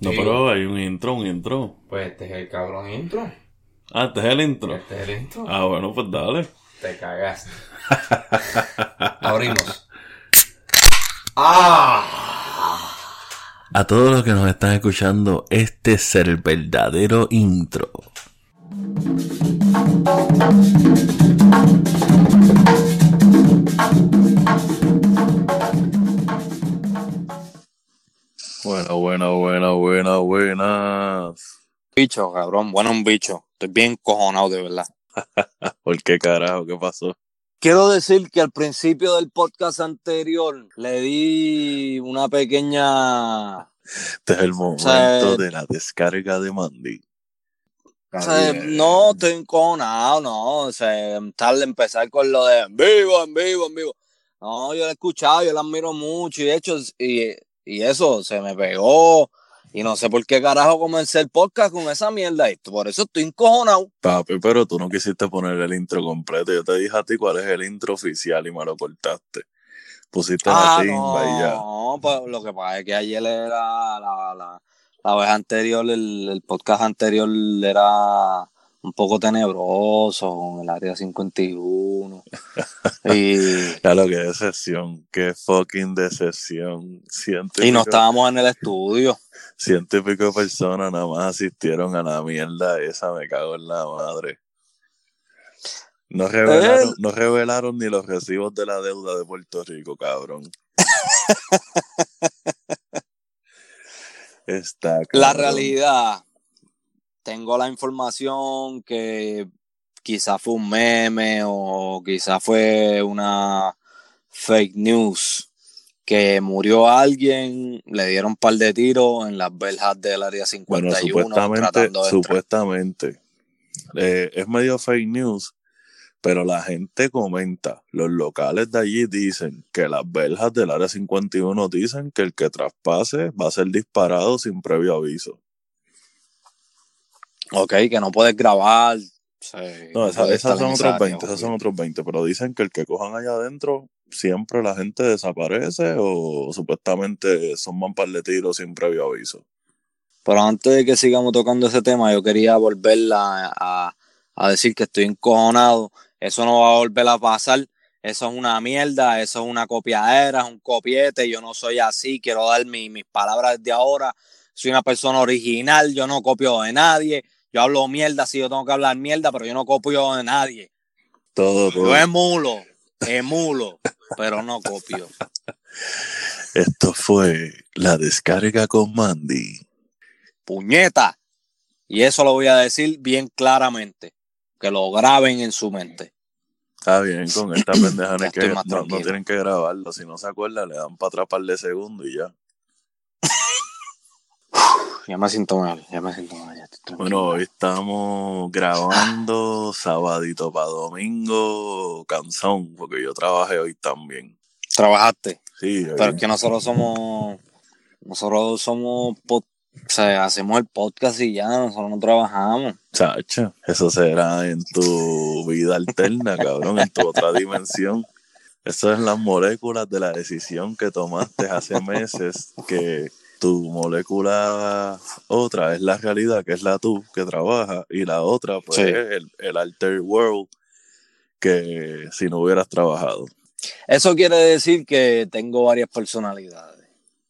No, Sí. pero hay un intro, un intro. Pues este es el cabrón intro. Ah, este es el intro. Este es el intro. Ah, bueno, pues dale. Te cagaste. Abrimos. ¡Ah! A todos los que nos están escuchando, este es el verdadero intro. Bueno, bueno, bueno, bueno, buenas. bicho, cabrón. Bueno, un bicho. Estoy bien cojonado, de verdad. ¿Por qué carajo? ¿Qué pasó? Quiero decir que al principio del podcast anterior le di una pequeña... Este es el momento sea, de la descarga de Mandy. o sea, no, estoy encojonado, no. O sea, tal de empezar con lo de en vivo, en vivo, en vivo. No, yo la he escuchado, yo la admiro mucho y de hecho, y, y eso se me pegó. Y no sé por qué carajo comencé el podcast con esa mierda. Y por eso estoy encojonado. Papi, pero tú no quisiste poner el intro completo. Yo te dije a ti cuál es el intro oficial y me lo cortaste. Pusiste la Ah, timba y ya. no, pues lo que pasa es que ayer era la, la, la vez anterior, el, el podcast anterior era un poco tenebroso con el área 51. y, que es sesión, qué fucking decepción. Y, no estábamos en el estudio. ciento y pico personas nada más asistieron a la mierda esa, me cago en la madre. No revelaron, Eh. no revelaron ni los recibos de la deuda de Puerto Rico, cabrón. Está La realidad, tengo la información que quizá fue un meme o quizá fue una fake news que murió alguien, le dieron un par de tiros en las verjas del área Bueno, 51 supuestamente, tratando de entrar. supuestamente. eh, es medio fake news, pero la gente comenta. Los locales de allí dicen que las verjas del área 51 dicen que el que traspase va a ser disparado sin previo aviso. Ok, que no puedes grabar. sí, No, esa- esas son otros esa área, 20, esas son otros 20, pero dicen que el que cojan allá adentro siempre la gente desaparece o supuestamente son par de tiros sin previo aviso. Pero antes de que sigamos tocando ese tema, yo quería volver a, a- a decir que estoy encojonado. Eso no va a volver a pasar. Eso es una mierda, eso es una copiadera, es un copiete. Yo no soy así, quiero dar mi- mis palabras de ahora. Soy una persona original, yo no copio de nadie. Yo hablo mierda si yo tengo que hablar mierda, pero yo no copio de nadie. Todo, todo. Yo emulo, emulo, pero no copio. Esto fue la descarga con Mandy. puñeta. Y eso lo voy a decir bien claramente. Que lo graben en su mente. Está bien, con esta pendeja no, que, no, tienen que grabarlo. Si no se acuerdan, le dan para atrás par de segundos y ya. Ya me siento mal, ya me siento mal. Ya Bueno, hoy estamos grabando sabadito para domingo, cansón, porque yo trabajé hoy también. Trabajaste. Sí, hoy- Pero es que nosotros somos. Nosotros somos. o sea, hacemos el podcast y ya, nosotros no trabajamos. chacho, eso será en tu vida alterna, cabrón, en tu otra dimensión. Eso es las moléculas de la decisión que tomaste hace meses, que tu molécula otra es la realidad, que es la tú que trabaja, y la otra, pues, Sí. es el, el alter world, que si no hubieras trabajado. Eso quiere decir que tengo varias personalidades.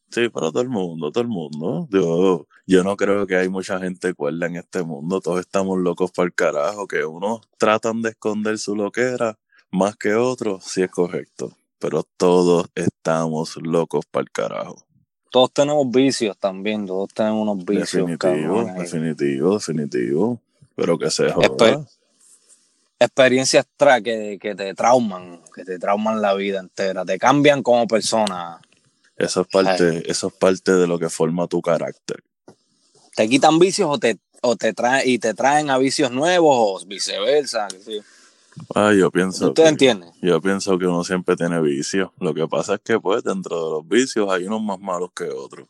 Sí, para todo el mundo, todo el mundo. Yo, yo no creo que hay mucha gente cuerda en este mundo. Todos estamos locos para el carajo. Que unos tratan de esconder su loquera más que otros, sí es correcto. Pero todos estamos locos para el carajo. Todos tenemos vicios también, todos tenemos unos vicios. Definitivo, definitivo, definitivo. Pero que se Espe- joda. experiencias tra que, que te trauman, que te trauman la vida entera, te cambian como persona. Eso es parte, eso es parte de lo que forma tu carácter. Te quitan vicios o te, o te traen y te traen a vicios nuevos o viceversa. yo. Ah, yo pienso. ¿Usted que- entiende? Yo pienso que uno siempre tiene vicios. Lo que pasa es que, pues, dentro de los vicios hay unos más malos que otros.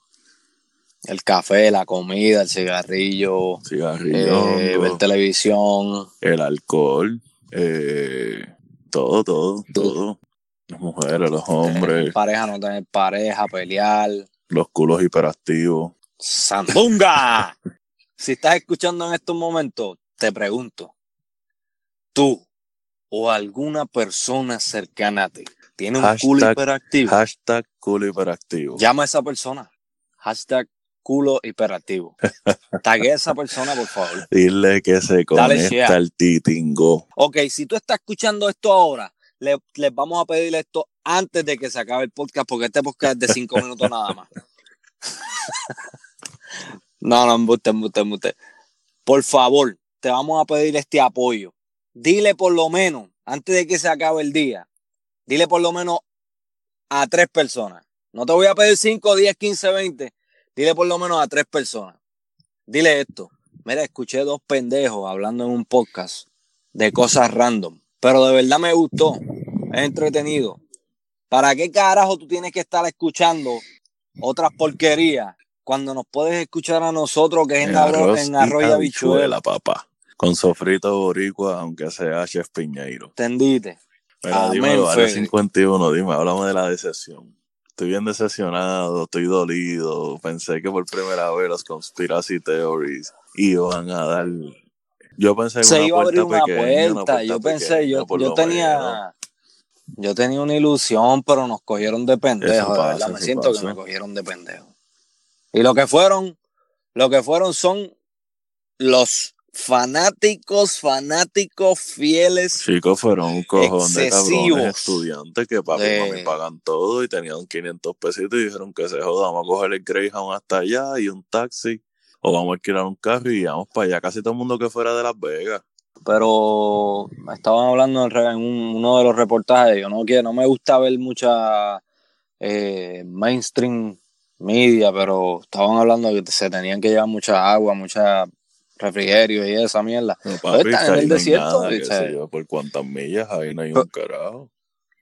El café, la comida, el cigarrillo, Cigarrillo, eh, ver televisión. el alcohol, eh, todo, todo, todo. Las mujeres, los hombres, pareja, no tener pareja, pelear. los culos hiperactivos. ¡Sandunga! si estás escuchando en estos momentos, te pregunto, tú o alguna persona cercana a ti tiene un culo hiperactivo, Hashtag culo hiperactivo. llama a esa persona. Hashtag culo hiperactivo. Tague a esa persona, por favor. Dile que se conecta al titingo. Ok, si tú estás escuchando esto ahora, le- les vamos a pedir esto antes de que se acabe el podcast, porque este podcast es de cinco minutos nada más. no, no, embuste, embuste, embuste. Por favor, te vamos a pedir este apoyo. Dile por lo menos, antes de que se acabe el día, dile por lo menos a tres personas. No te voy a pedir 5, 10, 15, 20. Dile por lo menos a tres personas. Dile esto. Mira, escuché dos pendejos hablando en un podcast de cosas random. Pero de verdad me gustó. Es entretenido. ¿Para qué carajo tú tienes que estar escuchando otras porquerías cuando nos puedes escuchar a nosotros que es en, arroz, en arroz y habichuela? papá. Con sofrito boricua, aunque sea chef piñeiro. ¿Entendiste? Mira, Amén, dímelo, Área Fede. 51, dime, háblame de la decepción. Estoy bien decepcionado, estoy dolido. Pensé que por primera vez los conspiracy theories iban a dar. Yo pensé en Se iba a abrir una pequeña, puerta. Yo pensé, pequeña, yo, yo tenía. Yo tenía una ilusión, pero nos cogieron de pendejo. Pasa. Me siento pasa. que me cogieron de pendejo. Y lo que fueron, lo que fueron son los fanáticos, fanáticos fieles. Chicos, fueron un cojón de cabrones estudiantes que papi y mami pagan todo y tenían 500 pesitos y dijeron que se joda, vamos a coger el Greyhound hasta allá y un taxi o vamos a alquilar un carro y vamos para allá. Casi todo el mundo que fuera de Las Vegas. pero estaban hablando en, re- en un- uno de los reportajes. Yo no quiero, no me gusta ver mucha eh, mainstream media, pero estaban hablando que se tenían que llevar mucha agua, mucha refrigerio y esa mierda. No, Pero están en el no desierto, nada, sé yo, por cuántas millas ahí no hay Pero- un carajo.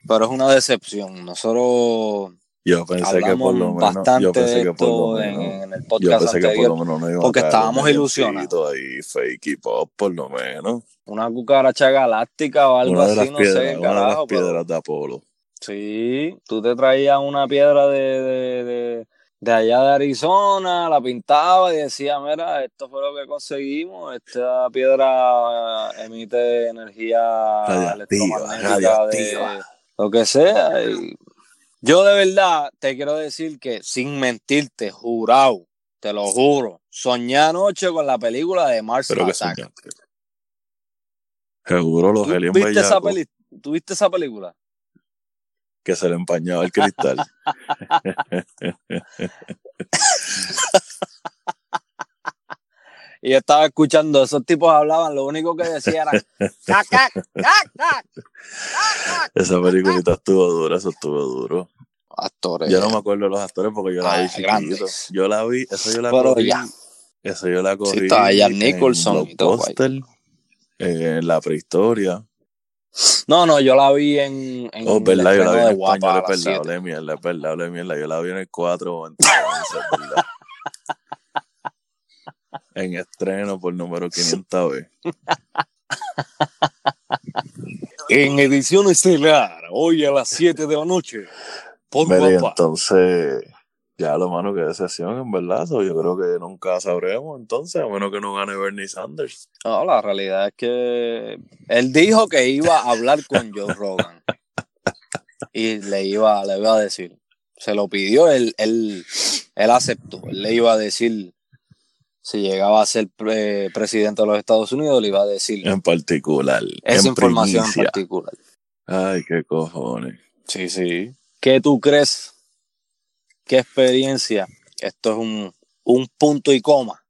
Pero es una decepción. Nosotros Yo pensé que por lo menos, bastante yo pensé que por esto lo en, menos, en el yo podcast pensé que por anterior. lo menos no iba porque estábamos ilusionados. ahí fake y pop por lo menos. Una cucaracha galáctica o algo así, no piedras, sé una de las carajo. pero- piedras de Apolo. Sí, tú te traías una piedra de, de, de, de allá de Arizona, la pintabas y decías, mira, esto fue lo que conseguimos, esta piedra eh, emite energía de lo que sea. y yo de verdad te quiero decir que sin mentirte, jurado, te lo juro, soñé anoche con la película de Mars Pero Attack. Seguro los ¿Tú aliens viste, esa bellacos peli- ¿Tú viste esa película? Que se le empañaba el cristal. Y yo estaba escuchando, esos tipos hablaban, lo único que decía era. Esa peliculita estuvo dura, eso estuvo duro. Actores. Yo no me acuerdo de los actores porque yo la Ah, vi chiquito. grandes. Yo la vi, eso yo la Pero cogí. ya. Eso yo la cogí. estaba Jack en Nicholson y todo, eh, en la prehistoria. No, no, yo la vi en, en Oh, el verdad, yo la vi en de español, es verdad, hablé mierda, es verdad, hablé mierda. Yo la vi en el 4 o en el 11, es verdad. En estreno por número 500 vez. En edición estelar, hoy a las 7 de la noche. Por Mira, entonces, ya lo malo que decepción, en verdad. so, yo creo que nunca sabremos, entonces, a menos que no gane Bernie Sanders. No, la realidad es que él dijo que iba a hablar con Joe Rogan. y le iba, le iba a decir. Se lo pidió, él, él, él aceptó. Él le iba a decir, si llegaba a ser pre- presidente de los Estados Unidos, le iba a decir En particular. esa en información primicia. en particular. Ay, qué cojones. Sí, sí. ¿Qué tú crees? ¿Qué experiencia? Esto es un, un punto y coma.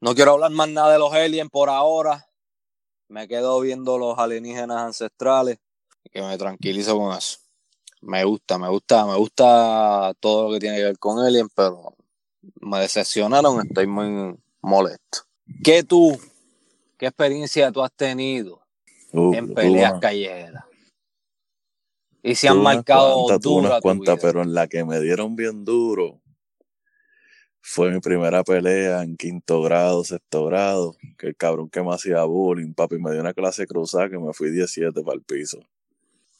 No quiero hablar más nada de los aliens por ahora. Me quedo viendo los alienígenas ancestrales que me tranquilizo con eso. Me gusta, me gusta, me gusta todo lo que tiene que ver con aliens, pero me decepcionaron, estoy muy molesto. ¿Qué tú, qué experiencia tú has tenido Uh, en peleas una- callejeras? Y se han marcado cuantas, tuve duro unas cuantas, pero en la que me dieron bien duro fue mi primera pelea en quinto grado, sexto grado, que el cabrón que me hacía bullying, papi, me dio una clase cruzada que me fui 17 para el piso.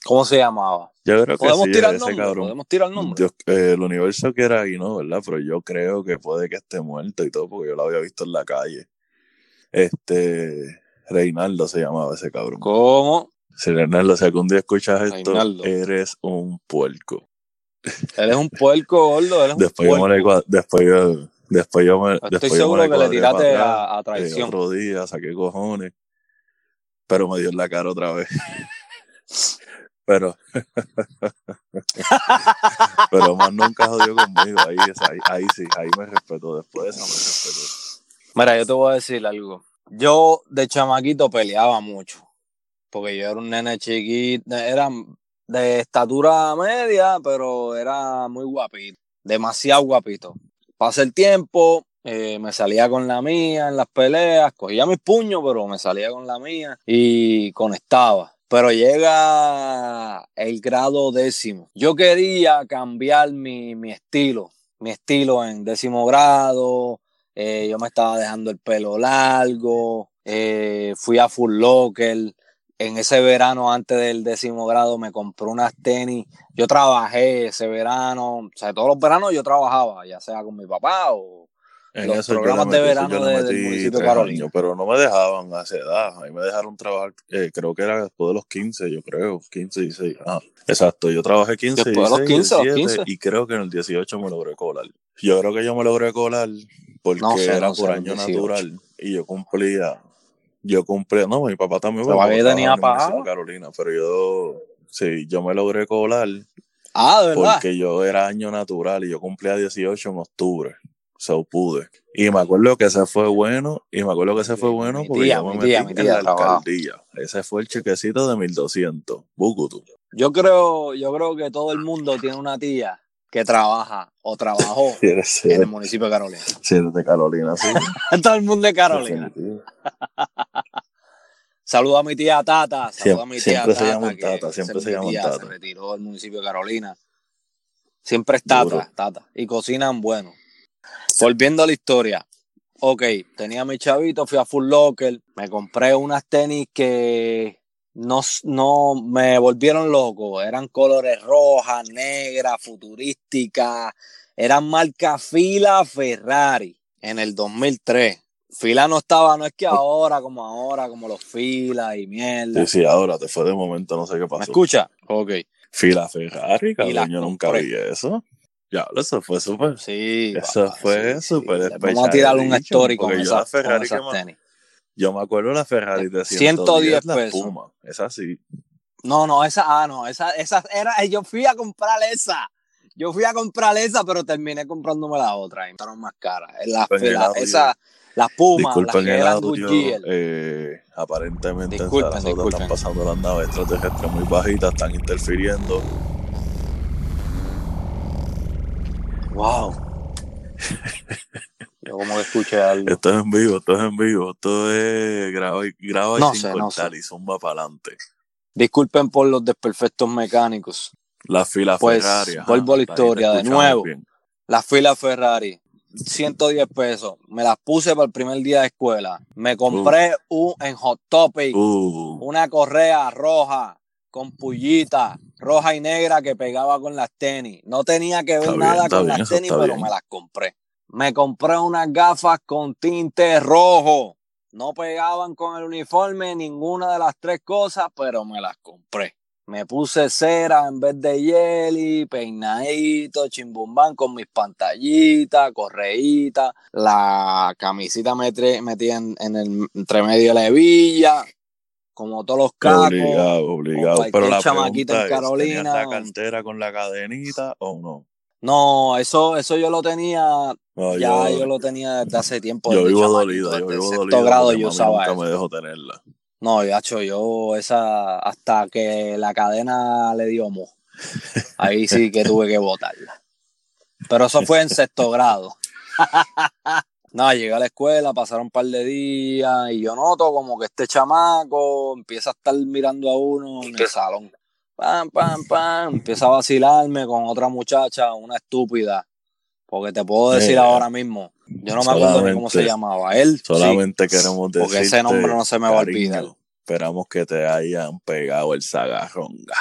¿Cómo se llamaba? Yo creo que ¿Podemos sí, tirar ese nombre? ¿Podemos tirar nombre? Dios, eh, el universo quiera ahí, ¿no? ¿Verdad? Pero yo creo que puede que esté muerto y todo, porque yo lo había visto en la calle. Este, Reinaldo se llamaba ese cabrón. ¿Cómo? Si Reinaldo, si algún día escuchas esto, eres un puerco. Él es un puerco gordo, él es un Después yo puerco. me le después yo, después yo me, Estoy después yo seguro me que le tiraste a, a eh, traición. otro día, saqué cojones, pero me dio en la cara otra vez. Pero, pero más nunca jodió conmigo. Ahí, ahí, ahí sí, ahí me respetó. Después de eso me respetó. Mira, yo te voy a decir algo. Yo de chamaquito peleaba mucho. Porque yo era un nene chiquito, era de estatura media, pero era muy guapito. Demasiado guapito. Pasa el tiempo, eh, me salía con la mía en las peleas, cogía mis puños, pero me salía con la mía y conectaba. Pero llega el grado décimo. Yo quería cambiar mi, mi estilo, mi estilo en décimo grado, eh, yo me estaba dejando el pelo largo, eh, fui a Full Locker. En ese verano, antes del décimo grado, me compré unas tenis. Yo trabajé ese verano, o sea, todos los veranos yo trabajaba, ya sea con mi papá o En Los programas de verano yo de- del municipio de tres Carolina. años, pero no me dejaban a esa edad. Ahí me dejaron trabajar, eh, creo que era después de los 15, yo creo, 15, 16. Ah, exacto, yo trabajé 15, Después de los 16, 15, los 17, 15. y creo que en el 18 me logré colar. Yo creo que yo me logré colar porque No sé, era no por los año 18. natural y yo cumplía, yo cumplía, no, mi papá también. ¿Pero mi papá tenía pagado? Carolina, pero yo, sí, yo me logré colar Ah, de verdad. porque yo era año natural y yo cumplía 18 en octubre. So pude. Y me acuerdo que ese fue bueno, y me acuerdo que ese fue bueno mi porque tía, yo me mi metí tía, mi en tía la alcaldía. Ese fue el chequecito de 1200. Bucutu. Yo creo, yo creo que todo el mundo tiene una tía que trabaja o trabajó en el municipio de Carolina. si eres de Carolina, sí. todo el mundo de Carolina. Saludo a mi tía Tata. Saludo a mi tía Siempre se Tata. llaman que Tata, siempre se tía, Tata. Se retiró del municipio de Carolina. Siempre es Tata, Duro. Tata. Y cocinan bueno. Volviendo a la historia. Ok, tenía mi chavito, fui a Full Locker, me compré unas tenis que no, no me volvieron loco. Eran colores rojas, negras, futurísticas. Eran marca Fila Ferrari en el 2003. Fila no estaba, no es que ahora, como ahora, como los Fila y mierda. Sí, sí, ahora te fue de momento, no sé qué ¿Me pasó. escucha? Ok. Fila Ferrari, cabrón, yo nunca vi eso. Ya, eso fue súper. Sí. Eso papá, fue súper sí. Vamos a tirar un story con esas, con Ferrari esas tenis. Yo me acuerdo de la Ferrari de 110 110, la pesos. Puma. Es así. No, no, esa, ah, no, esa, esa era, yo fui a comprar esa. Yo fui a comprar esa, pero terminé comprándome la otra y me más caras. La, Disculpen el la- audio. esa, las Pumas, las Disculpen que el eran audio. Eh, aparentemente Disculpen, en disculpen. están pasando las naves extraterrestres muy bajitas, están interfiriendo. Wow. Yo como que escuché algo. Esto es en vivo, esto es en vivo, esto es graba, y- graba y No sin sé, no cortar sé. y zumba para adelante. Disculpen por los desperfectos mecánicos. La fila Pues, Ferrari. ajá, vuelvo a la historia de nuevo. bien. Las filas Ferrari, 110 pesos. Me las puse para el primer día de escuela. Me compré un, en Hot Topic Uh, una correa roja con pullita, roja y negra que pegaba con las tenis. No tenía que ver Está nada con bien, las tenis, pero me las compré. Me compré unas gafas con tinte rojo. No pegaban con el uniforme ninguna de las tres cosas, pero me las compré. Me puse cera en vez de jelly, peinadito, chimbumbán con mis pantallitas, correitas, la camisita metí, metí en, en el entre medio de la hebilla, como todos los cacos. obligado, obligado. Pero la chamaquita en pregunta es, Carolina, ¿tenías la cartera con la cadenita o no? No, eso, eso yo lo tenía, No, ya yo, yo lo tenía desde hace tiempo. yo vivo dolido, yo vivo sexto dolido grado yo usaba nunca eso. me dejó tenerla. No, gacho, yo esa hasta que la cadena le dio mo. Ahí sí que tuve que botarla. Pero eso fue en sexto grado. Nada, llegué a la escuela, pasaron un par de días y yo noto como que este chamaco empieza a estar mirando a uno en el salón. Pam, pam, pam. Empieza a vacilarme con otra muchacha, una estúpida. Porque te puedo decir Mira, ahora mismo, yo no me acuerdo ni cómo se llamaba. Él, sí. Solamente queremos decir porque ese nombre no se me va a olvidar. Esperamos que te hayan pegado el sagarronga.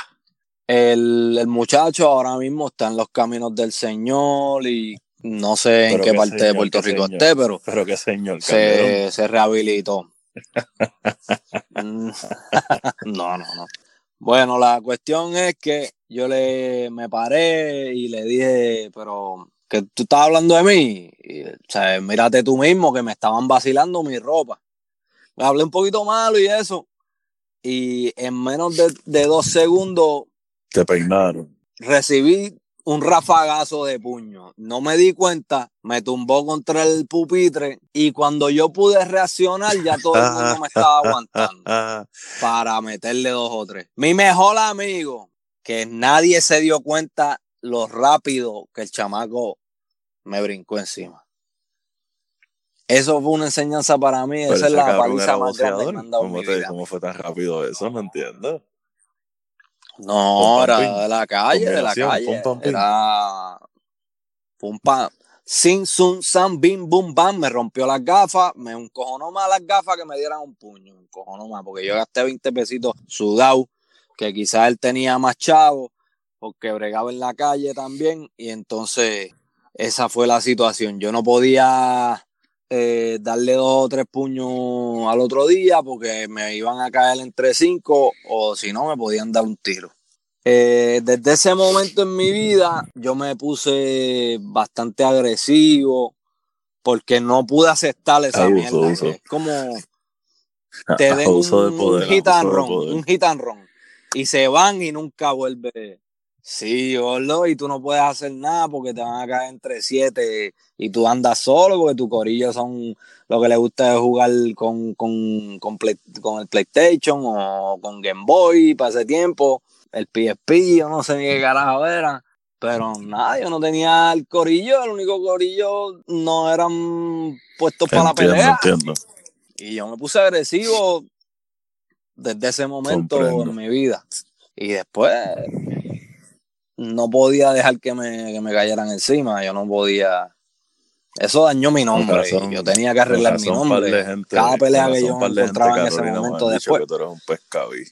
El, el muchacho ahora mismo está en los caminos del Señor y no sé en qué qué parte de Puerto Rico señor. esté, pero Pero qué señor, Calderón. se, se rehabilitó. Mm, no, no, no. Bueno, la cuestión es que yo le me paré y le dije, pero que tú estás hablando de mí, y, o sea, mírate tú mismo que me estaban vacilando mi ropa. Me hablé un poquito malo y eso. Y en menos de, de dos segundos Te peinaron. recibí un rafagazo de puño. No me di cuenta, me tumbó contra el pupitre y cuando yo pude reaccionar ya todo el mundo me estaba aguantando para meterle dos o tres. Mi mejor amigo, que nadie se dio cuenta lo rápido que el chamaco me brincó encima. Eso fue una enseñanza para mí. pero Esa es la paliza más grande que me han dado en ¿Cómo, mi te- vida. ¿Cómo fue tan rápido eso? No entiendo. No, era de la calle, de la calle. pum. Era pum pam. Sin, sun, san, bim, bum, bam. Me rompió las gafas. Me encojonó más las gafas que me dieran un puño. Me encojonó más porque yo gasté 20 pesitos sudado, que quizás él tenía más chavo, porque bregaba en la calle también. Y entonces, esa fue la situación. Yo no podía eh, darle dos o tres puños al otro día porque me iban a caer entre cinco o si no me podían dar un tiro. Eh, desde ese momento en mi vida yo me puse bastante agresivo porque no pude aceptar esa Abuso, mierda. abuso. Es como te den Abuso de un, poder, un hit and run, un hit and run, y se van y nunca vuelve. Sí, gordo, y tú no puedes hacer nada porque te van a caer entre siete y tú andas solo porque tu corillo son lo que le gusta es jugar con, con, con, Play- con el PlayStation o con Game Boy para ese tiempo, el PSP, yo no sé ni qué carajo era. Pero nada, yo no tenía el corillo, el único corillo no eran puestos para la pelea. entiendo. Y yo me puse agresivo desde ese momento Comprendo. en mi vida. Y después no podía dejar que me, que me cayeran encima. Yo no podía. Eso dañó mi nombre. razón- yo tenía que arreglar mi nombre. de gente- Cada pelea que yo encontraba en ese momento después. que tú eres un pescabí.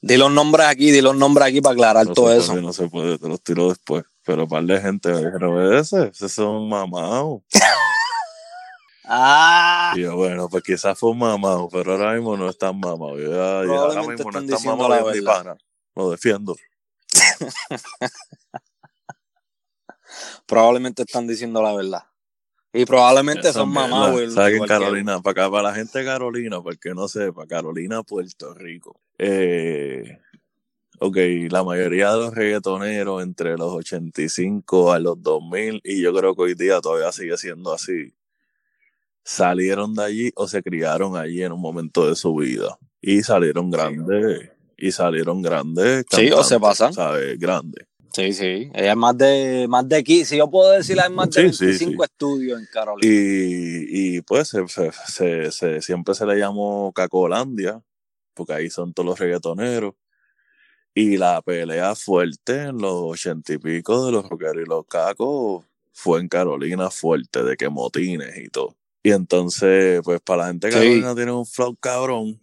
Di los nombres aquí, di los nombres aquí para aclarar No todo eso. no se puede, te los tiro después. Pero par de gente me dijeron, ese, ese son mamados. Ah, Y yo, bueno, pues quizás fue un mamado, pero ahora mismo no es tan mamado. Yo ya- ya ahora mismo no están es tan mamado mi pana. Lo defiendo. probablemente están diciendo la verdad. Y probablemente Esa son güey. ¿Sabes que en Carolina? Para acá, para la gente de Carolina, para el que no sepa, Carolina, Puerto Rico. Eh, ok, la mayoría de los reggaetoneros entre los 85 a los 2000, y yo creo que hoy día todavía sigue siendo así, salieron de allí o se criaron allí en un momento de su vida. Y salieron grandes, y salieron grandes. Sí, o se pasan. ¿Sabes? Grandes. Sí, sí. Ella es más de, más de aquí. Si yo puedo decir, hay más de Sí, sí, 25 sí. estudios en Carolina. Y, y pues se, se- se- se- siempre se le llamó Cacolandia, porque ahí son todos los reggaetoneros. Y la pelea fuerte en los ochenta y pico de los rockeros y los cacos fue en Carolina fuerte, de que motines y todo. Y entonces, pues para la gente de Sí. Tiene un flow cabrón,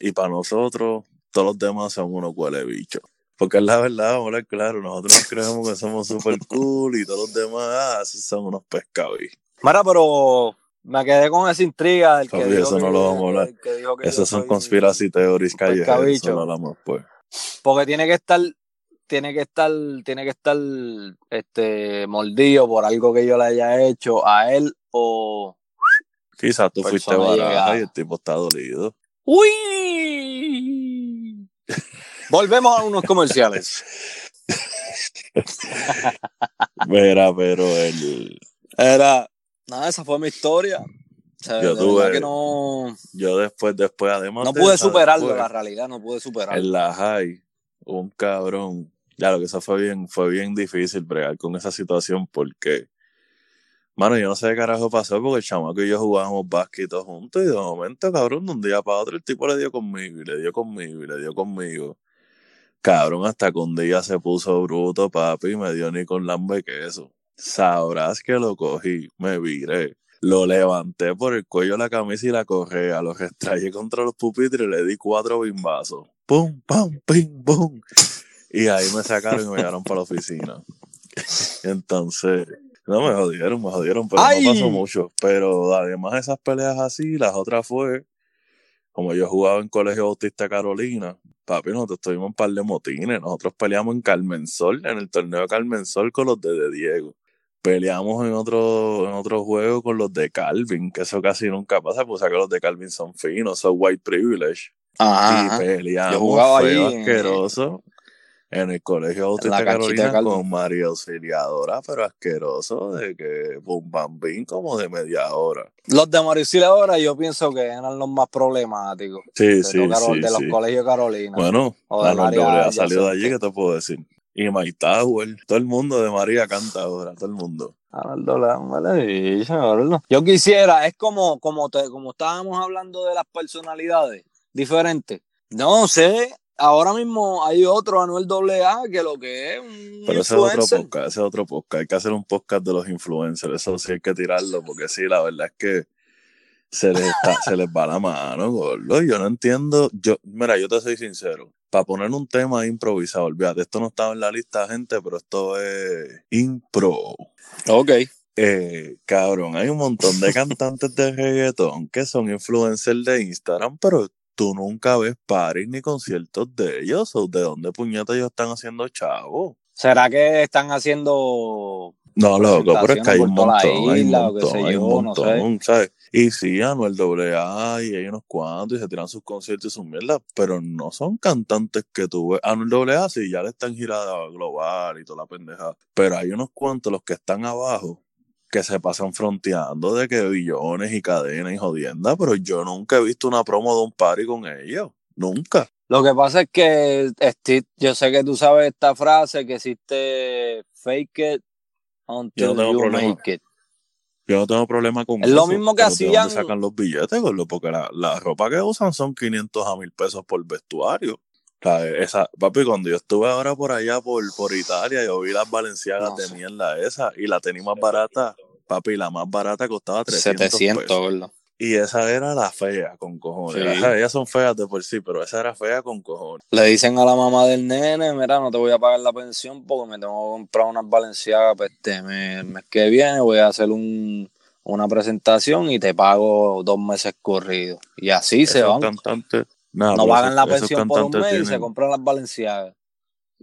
y para nosotros todos los demás son unos huele bichos. Porque es la verdad, vamos a hablar claro, nosotros nos creemos que somos super cool y todos los demás ah, son unos pescados. Mira, pero me quedé con esa intriga del que dijo eso que- no lo vamos a hablar. que que Esas son conspiracy theories callejeras, eso hablamos pues. Porque tiene que estar, tiene que estar, tiene que estar este mordido por algo que yo le haya hecho a él o. Quizás tú fuiste baraja llegada. y el tipo está dolido. ¡Uy! Volvemos a unos comerciales. Mira, pero el, Era. Nada, esa fue mi historia. O sea, Yo de tuve- verdad que no. yo después, después, además No de pude superarlo, después, la realidad, no pude superarlo. En la high, un cabrón. Lo que eso fue bien, fue bien difícil bregar con esa situación porque, mano, yo no sé qué carajo pasó porque el chamaco y yo jugábamos básquet juntos y de momento, cabrón, de un día para otro el tipo le dio conmigo y le dio conmigo y le dio conmigo. Cabrón, hasta que un día se puso bruto, papi, y me dio ni con lambe queso. Sabrás que lo cogí, me viré. Lo levanté por el cuello la camisa y la correa, lo extraí contra los pupitres y le di cuatro bimbazos. ¡Pum, pam, pim, pum! Y ahí me sacaron y me llevaron para la oficina. Entonces, no me jodieron, me jodieron, pero ¡Ay! no pasó mucho. Pero además de esas peleas así, las otras fue, como yo jugaba en Colegio Bautista Carolina, papi, nosotros tuvimos un par de motines. Nosotros peleamos en Carmensol, en el torneo de Carmensol con los de, de Diego. Peleamos en otro, en otro juego con los de Calvin, que eso casi nunca pasa, pues que los de Calvin son finos, son white privilege. Ajá. y peleamos Yo jugaba feo, ahí asqueroso en el colegio Bautista la Carolina con María Auxiliadora, pero asqueroso de que pum bam bim como de media hora. Los de Mauricio ahora yo pienso que eran los más problemáticos. Sí, De, sí, sí. de los sí. colegios Carolina. Bueno, Doble ha salido de allí. ¿qué te puedo decir? Y Mike Tower, todo el mundo de María canta ahora, todo el mundo. La. Yo quisiera, es como, como, te, como estábamos hablando de las personalidades diferentes. No sé, ahora mismo hay otro Anuel AA que lo que es un Pero ese es otro podcast, ese es otro podcast. Hay que hacer un podcast de los influencers, eso sí hay que tirarlo, porque sí, la verdad es que se les, está, se les va la mano, gordo. Yo no entiendo. Yo, mira, yo te soy sincero. Para poner un tema improvisado, olvídate, esto no estaba en la lista, gente, pero esto es impro. Ok. Eh, cabrón, hay un montón de cantantes de reggaetón que son influencers de Instagram, pero tú nunca ves paris ni conciertos de ellos. ¿O ¿De dónde puñetas ellos están haciendo chavo? ¿Será que están haciendo No, loco, pero es que hay un montón, hay un hay montón, ¿sabes? Y sí, Anuel AA y hay unos cuantos y se tiran sus conciertos y sus mierdas, pero no son cantantes que tú ves. Anuel AA sí, ya le están girada global y toda la pendeja, pero hay unos cuantos, los que están abajo, que se pasan fronteando de que billones y cadenas y jodienda, pero yo nunca he visto una promo de un party con ellos, nunca. Lo que pasa es que Steve, yo sé que tú sabes esta frase que existe fake it until Yo no tengo you problema. make it. Yo no tengo problema con Es eso. lo mismo que pero ¿de dónde hacían- sacan los billetes, gordo? Porque la, la ropa que usan son 500 a 1000 pesos por vestuario. Esa, papi, cuando yo estuve ahora por allá, por, por Italia, yo vi las valenciagas No de sé. mierda esa y la tenía más barata. Papi, la más barata costaba 300 700, pesos. ¿verdad? Y esa era la fea, con cojones. Sí. Ellas son feas de por sí, pero esa era fea con cojones. Le dicen a la mamá del nene, mira, no te voy a pagar la pensión porque me tengo que comprar unas valenciagas para este mes, el mes que viene, voy a hacer un, una presentación y te pago dos meses corridos. Y así se Esos van. cantantes... Nah, No pagan la pensión por un mes y se compran las valenciagas.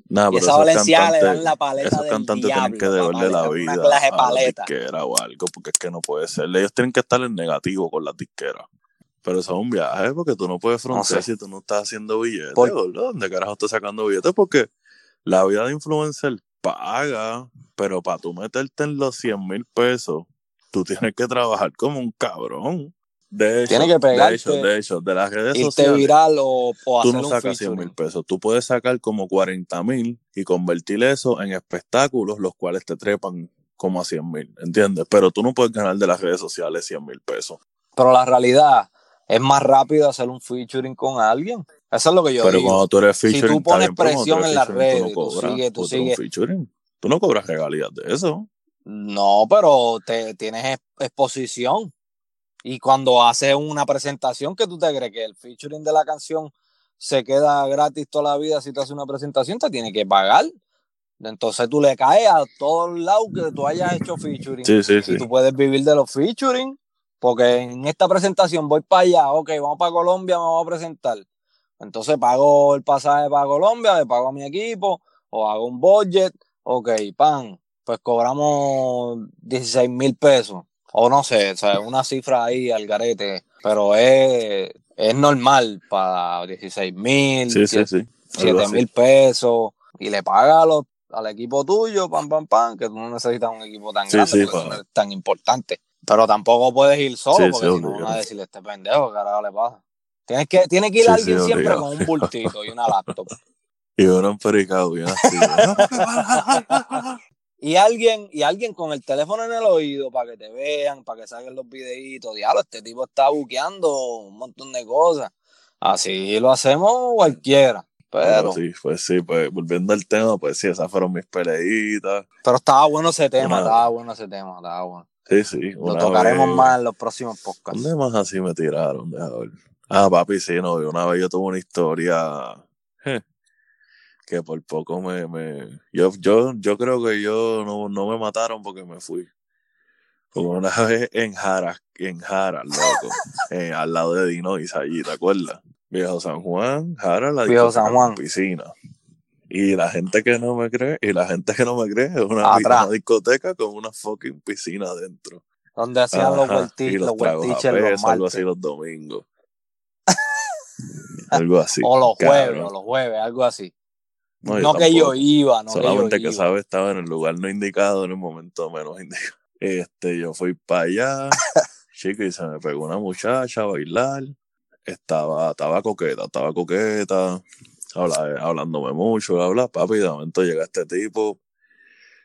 Nah, Y esa valenciaga le dan la paleta Esos del cantantes diablo, tienen que deberle la papá, vida una clase a la disquera o algo, porque es que no puede ser. Ellos tienen que estar en negativo con las disqueras. Pero eso es un viaje, porque tú no puedes frontear sé. si tú no estás haciendo billetes, Por-. ¿Dónde carajo estás sacando billetes? Porque la vida de influencer paga, pero para tú meterte en los 100 mil pesos, tú tienes que trabajar como un cabrón. De hecho, Tienes que de hecho, pegarte, de hecho, de las redes Irte sociales viral o, o tú hacer no sacas 100 mil featuring. pesos. Tú puedes sacar como 40 mil y convertir eso en espectáculos, los cuales te trepan como a 100 mil, ¿entiendes? Pero tú no puedes ganar de las redes sociales 100 mil pesos. Pero la realidad es más rápido hacer un featuring con alguien. Eso es lo que yo pero digo. cuando tú eres Si tú featuring, pones pero presión en las featuring, redes, tú no cobras tú featuring. Tú no cobras regalías de eso. No, pero te tienes ex- exposición. Y cuando haces una presentación, que tú te crees que el featuring de la canción se queda gratis toda la vida si tú haces una presentación, te tiene que pagar. Entonces tú le caes a todos lados que tú hayas hecho featuring. Sí, sí, sí. Y tú puedes vivir de los featuring, porque en esta presentación voy para allá, ok, vamos para Colombia, me voy a presentar. Entonces pago el pasaje para Colombia, le pago a mi equipo, o hago un budget, ok, pan, pues cobramos 16 mil pesos, o no sé, o sea, una cifra ahí al garete, pero es, es normal para 16 mil, Sí, sí, sí. Algo 7 así. mil pesos, y le paga a los- al equipo tuyo, pam, pam, pam, que tú no necesitas un equipo tan grande, no es tan importante. Pero tampoco puedes ir solo, porque si no van a decirle este pendejo, ¿qué carajo le pasa? Tienes que, tiene que ir alguien siempre obligado. con un bultito y una laptop. Y ahora un pericado bien así. Y alguien, y alguien con el teléfono en el oído para que te vean, para que salgan los videitos. Diablo, este tipo está buqueando un montón de cosas. Así lo hacemos cualquiera. Pero, Pero sí, pues sí, pues volviendo al tema, pues sí, esas fueron mis peleitas. pero estaba bueno ese tema, Nada. estaba bueno ese tema, estaba bueno. Sí, sí. Lo una tocaremos vez- más en los próximos podcasts. ¿Dónde más así me tiraron? Deja ver. Ah, papi, sí, no. Una vez yo tuve una historia que por poco me... me yo, yo, yo creo que yo no, no me mataron porque me fui. Como una vez en Jara, en Jara, loco. eh, al lado de Dinois, allí, ¿te acuerdas? Viejo San Juan, Jara, la Viejo discoteca San Juan. con piscina. Y la gente que no me cree, y la gente que no me cree, es una, discoteca con una fucking piscina adentro. Donde hacían los Ajá, y los los tragos a vueltiches los algo así los domingos. algo así. o los jueves, cabrón. o los jueves, algo así. No, que yo iba, no Solamente que que, yo iba. sabe estaba en el lugar no indicado en el momento menos indicado. Este, yo fui para allá, chico, y se me pegó una muchacha a bailar. Estaba, estaba coqueta, estaba coqueta, habla- hablándome mucho, bla, bla. Papi, de momento llega este tipo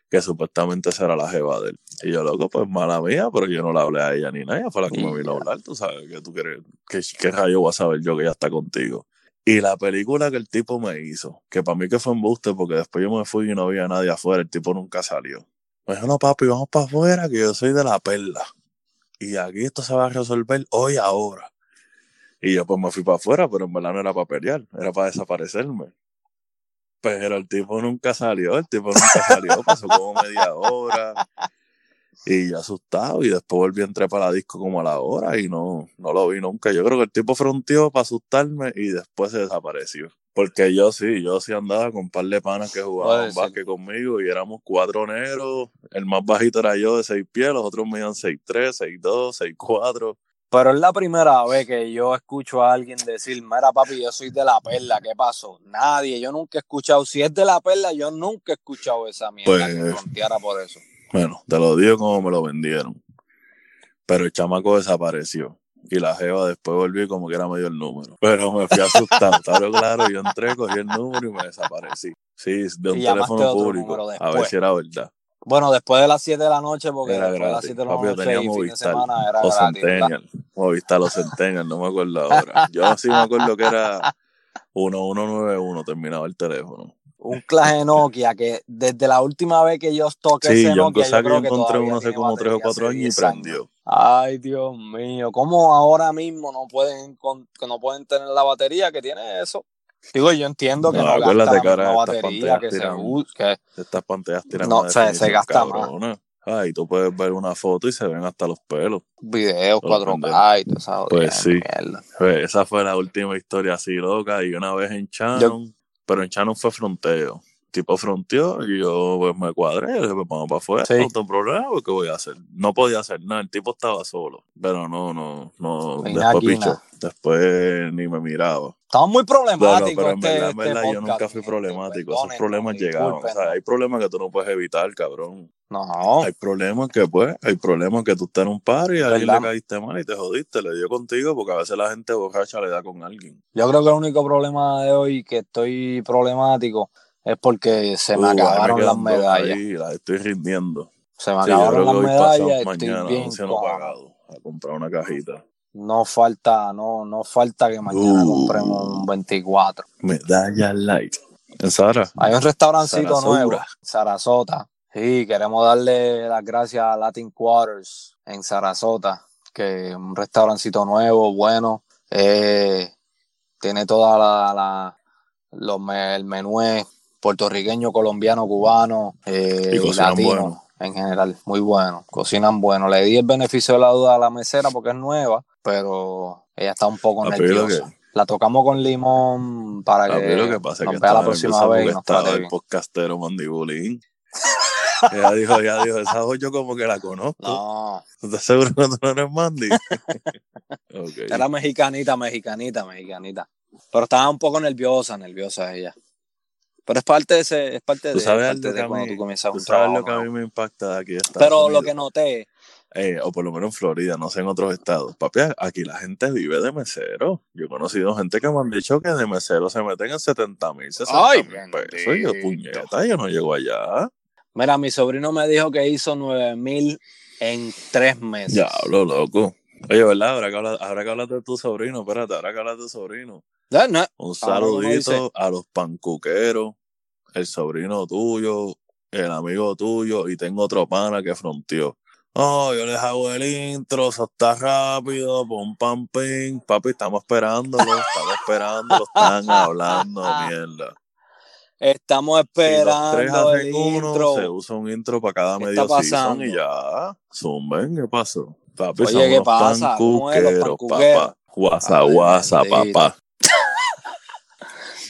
que supuestamente será la jeva de él. Y yo, loco, pues mala mía, pero yo no le hablé a ella ni nada, ella fue la que me vino a hablar, tú sabes, que tú quieres, que, qué rayo voy a saber yo que ella está contigo. Y la película que el tipo me hizo, que para mí que fue embuste, porque después yo me fui y no había nadie afuera, el tipo nunca salió. Me dijo, no, papi, vamos para afuera, que yo soy de la perla. Y aquí esto se va a resolver hoy, ahora. Y yo pues me fui para afuera, pero en verdad no era para pelear, era para desaparecerme. Pero el tipo nunca salió, el tipo nunca salió, pasó como media hora. Y yo asustado, y después volví a entrar para la disco como a la hora y no, no lo vi nunca. Yo creo que el tipo fronteó para asustarme y después se desapareció. Porque yo sí, yo sí andaba con un par de panas que jugaban ser. básquet conmigo y éramos cuatro negros. El más bajito era yo de seis pies, los otros medían seis tres, seis dos, seis cuatro. Pero es la primera vez que yo escucho a alguien decir, mira papi, yo soy de la perla, ¿qué pasó? Nadie, yo nunca he escuchado, si es de la perla, yo nunca he escuchado esa mierda Pues- que fronteara por eso. Bueno, te lo digo como me lo vendieron. Pero el chamaco desapareció. Y la jeva después volvió y como que era medio el número. Pero me fui asustado, está claro. Yo entré, cogí el número y me desaparecí. Sí, de un teléfono público. A ver si era verdad. Bueno, después de las 7 de la noche, porque Era después de las gratis. 7 de la Papi, noche tenía y fin de semana era gratis. ¿verdad? Centennial. Movistar o Centennial, no me acuerdo ahora. Yo sí me acuerdo que era 1191, terminaba el teléfono. Un clase Nokia que desde la última vez que yo toqué Sí, ese yo, Nokia, yo creo yo que encontré uno hace como 3 o batería, 4 hace años y 10 años. prendió. Ay, Dios mío, ¿cómo ahora mismo no pueden que no pueden tener la batería que tiene eso? Digo, yo entiendo que No, no, gasta estas batería que se tiran- usa, que Estas pantallas tiran No, se- se gasta más. Ay, tú puedes ver una foto y se ven hasta los pelos. videos Por 4K y esa jodida Pues sí. mierda. Pues esa fue la última historia así loca. Y una vez en Shannon, pero en Shannon fue fronteo. Tipo fronteó y yo pues me cuadré. Yo dije, pues vamos para afuera, Sí. no tengo problema, ¿qué voy a hacer? No podía hacer nada, el tipo estaba solo. Pero no, no, no. Después. Después ni me miraba. Estamos muy Pero, problemáticos. pero en verdad, en este verdad, yo nunca fui problemático. Esos problemas no, llegaban. O sea, hay problemas que tú no puedes evitar, cabrón. No, Hay problemas que, pues, hay problemas que tú estás en un par y a alguien le caíste mal y te jodiste, le dio contigo, porque a veces la gente borracha le da con alguien. yo creo que el único problema de hoy que estoy problemático es porque se me Uh, acabaron las medallas. Ahí, las estoy rindiendo. Se me Sí, acabaron las medallas. pasamos Estoy mañana, bien no pagado, a comprar una cajita. No falta, no, no falta que mañana Uh. compremos un 24. Medalla light. En Sara. Hay un restaurancito Sarasota. nuevo, Sarasota. Sí, queremos darle las gracias a Latin Quarters en Sarasota, que es un restaurancito nuevo, bueno. eh, tiene toda la, la- los me- el menú puertorriqueño, colombiano, cubano eh, Y y, cocinan latino bueno. en general, muy bueno. Cocinan bueno. Le di el beneficio de la duda a la mesera porque es nueva, pero ella está un poco nerviosa. que- La tocamos con limón para que, que pasa nos que vea la próxima vez y porque nos estaba el bien. podcastero Mandibulín. ella dijo, ella dijo, esa voz yo como que la conozco. No, ¿Estás seguro que tú no eres Mandy? era mexicanita, mexicanita, mexicanita. Pero estaba un poco nerviosa, nerviosa ella. Pero es parte de ese, es parte de, sabes es parte que de a cuando mí, tú comienzas tú un sabes trabajo lo que a mí me impacta de aquí Pero lo Unidos? que noté, Eh, o por lo menos en Florida, no sé en otros estados. Papi, aquí la gente vive de mesero. Yo he conocido gente que me han dicho que de mesero se meten en 70 mil, 60 Ay, mil pesos. Y yo, puñeta, yo no llego allá. mira, mi sobrino me dijo que hizo nueve mil en tres meses. Diablo, loco. Oye, ¿verdad? Ahora que, hablas, ahora que hablas de tu sobrino, espérate, ahora que hablas de tu sobrino. No, Un saludito a los pancuqueros, el sobrino tuyo, el amigo tuyo, y tengo otro pana que fronteó. Oh, yo les hago el intro, eso está rápido, pum, pam, pim. Papi, estamos esperándolo, estamos esperándolo, están hablando mierda. Estamos Si los tres esperando el uno, intro. se usa un intro para cada ¿Qué medio está season y ya. Zumben, ¿qué pasó? Papi, Oye, ¿qué pasa? ¿Cómo es los pancuqueros, papá. Guasa, guasa, papá.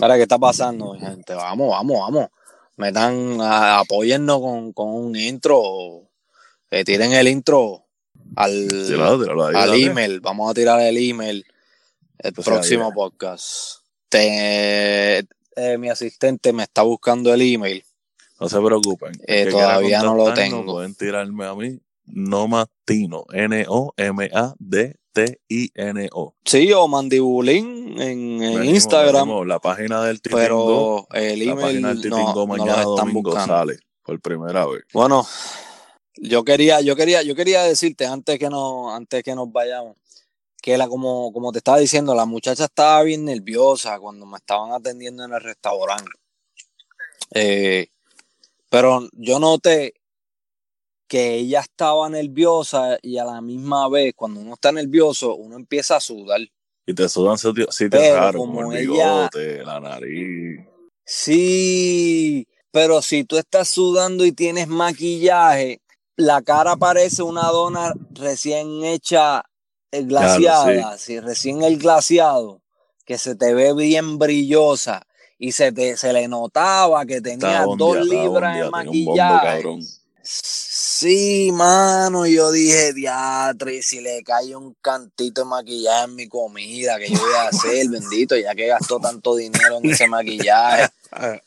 Mira, ¿qué está pasando, gente? Vamos, vamos, vamos. Metan, a, apóyennos con, con un intro. Eh, tiren el intro al, Tíralo, tíralo ahí, al dale. email. Vamos a tirar el email el sea, próximo ya. podcast. Te- eh, mi asistente me está buscando el email. No se preocupen. Eh, todavía no lo tengo. Pueden tirarme a mí. Nomatino. N-O-M-A-D-T-I-N-O. Sí, o Mandibulín en, Instagram. venimos. La página del Titingo. pero el la email página del no, Titingo no mañana están domingo buscando. sale por primera vez. Bueno, yo quería, yo quería, yo quería decirte antes que no, antes que nos vayamos, que la, como, como te estaba diciendo, la muchacha estaba bien nerviosa cuando me estaban atendiendo en el restaurante. Eh, pero yo noté que ella estaba nerviosa y a la misma vez, cuando uno está nervioso, uno empieza a sudar. Y te sudan sitios Pero raros, como como el ella- bigote, la nariz. Sí, pero si tú estás sudando y tienes maquillaje, la cara parece una dona recién hecha, eh, glaciada, sí, recién el glaciado, que se te ve bien brillosa y se te se le notaba que tenía Está dos libras de bombo, maquillaje. cabrón. Sí, mano, yo dije, diatre, si le cae un cantito de maquillaje en mi comida, que yo voy a hacer, bendito, ya que gastó tanto dinero en ese maquillaje.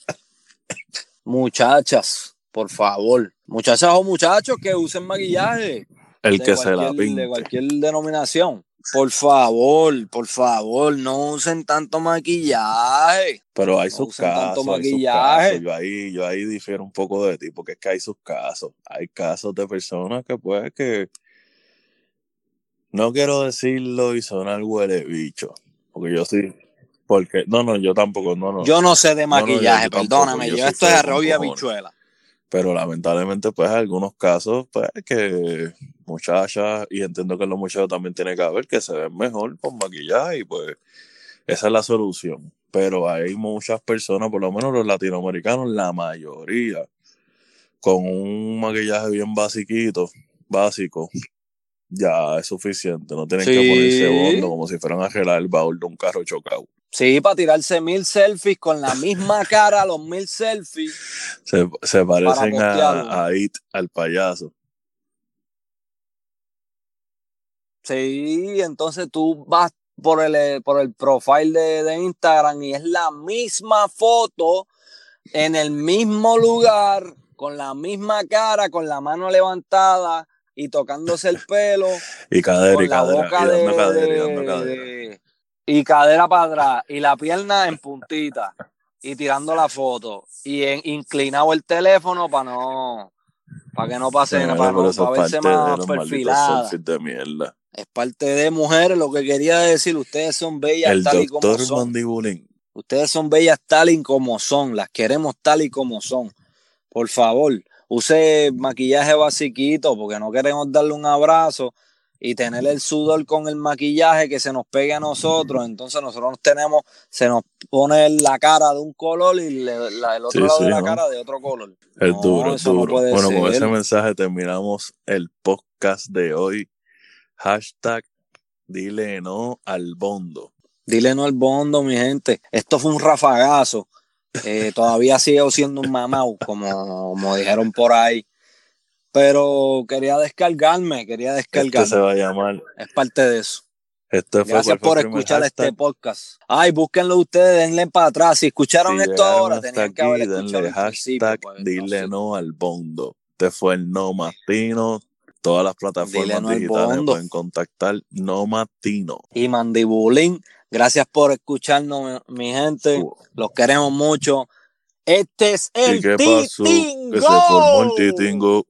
Muchachas, por favor. Muchachas o muchachos que usen maquillaje. El que se la pinte. De cualquier denominación. Por favor, por favor, no usen tanto maquillaje. Pero hay No sus usen tanto casos, sus maquillaje. casos. Yo ahí, yo ahí difiero un poco de ti, porque es que hay sus casos. Hay casos de personas que pues que no quiero decirlo y sonar huele bicho. Porque yo sí. Porque, no, no, yo tampoco, no, no. Yo no sé de No, no, yo- maquillaje, yo perdóname. yo Yo, esto es con y habichuela. Pero lamentablemente, pues hay algunos casos, pues que muchachas, y entiendo que los muchachos también tienen que ver que se ven mejor con maquillaje y pues esa es la solución. Pero hay muchas personas, por lo menos los latinoamericanos, la mayoría, con un maquillaje bien basiquito, básico, ya es suficiente. No tienen que ponerse bondo como si fueran a gelar el baúl de un carro chocado. Sí, para tirarse mil selfies con la misma cara, los mil selfies. Se, se parecen a, a It, al payaso. Sí, entonces tú vas por el, eh, por el profile de, de Instagram y es la misma foto en el mismo lugar, con la misma cara, con la mano levantada y tocándose el pelo, Y cadera y cadera, boca y dando de, cadera, y dando de- cadera. Y cadera para atrás y la pierna en puntita y tirando la foto y en- inclinado el teléfono para no para que no pase Bueno, para, no, para verse más perfilada. selfies de mierda. Es parte de mujeres, lo que quería decir, ustedes son bellas El tal y como son. Mandibulín. Ustedes son bellas tal y como son, las queremos tal y como son. Por favor, use maquillaje basiquito porque no queremos darle un abrazo y tener el sudor con el maquillaje que se nos pegue a nosotros. Entonces nosotros tenemos, se nos pone la cara de un color y le- la- el otro Sí, lado sí, de la ¿no? cara de otro color. Es No, duro, es no duro. bueno, con ese mensaje terminamos el podcast de hoy. Hashtag dile no al bondo. Dile no al bondo, mi gente. Esto fue un rafagazo. Eh, todavía sigo siendo un mamau, como, como dijeron por ahí. Pero quería descargarme, quería Este se descargarme. va a llamar. Es parte de eso. Este fue Gracias por escuchar hashtag. este podcast. Ay, búsquenlo ustedes, denle para atrás. Si escucharon Si esto ahora, tenían que haber escuchado el hashtag pues, dile no al bondo. Este fue el No Matino. Todas las plataformas no digitales pueden contactar No Matino. Y Mandibulín, gracias por escucharnos, mi gente. Los queremos mucho. Este es ¿Y el qué pasó? Que se Titingo. formó el titingo.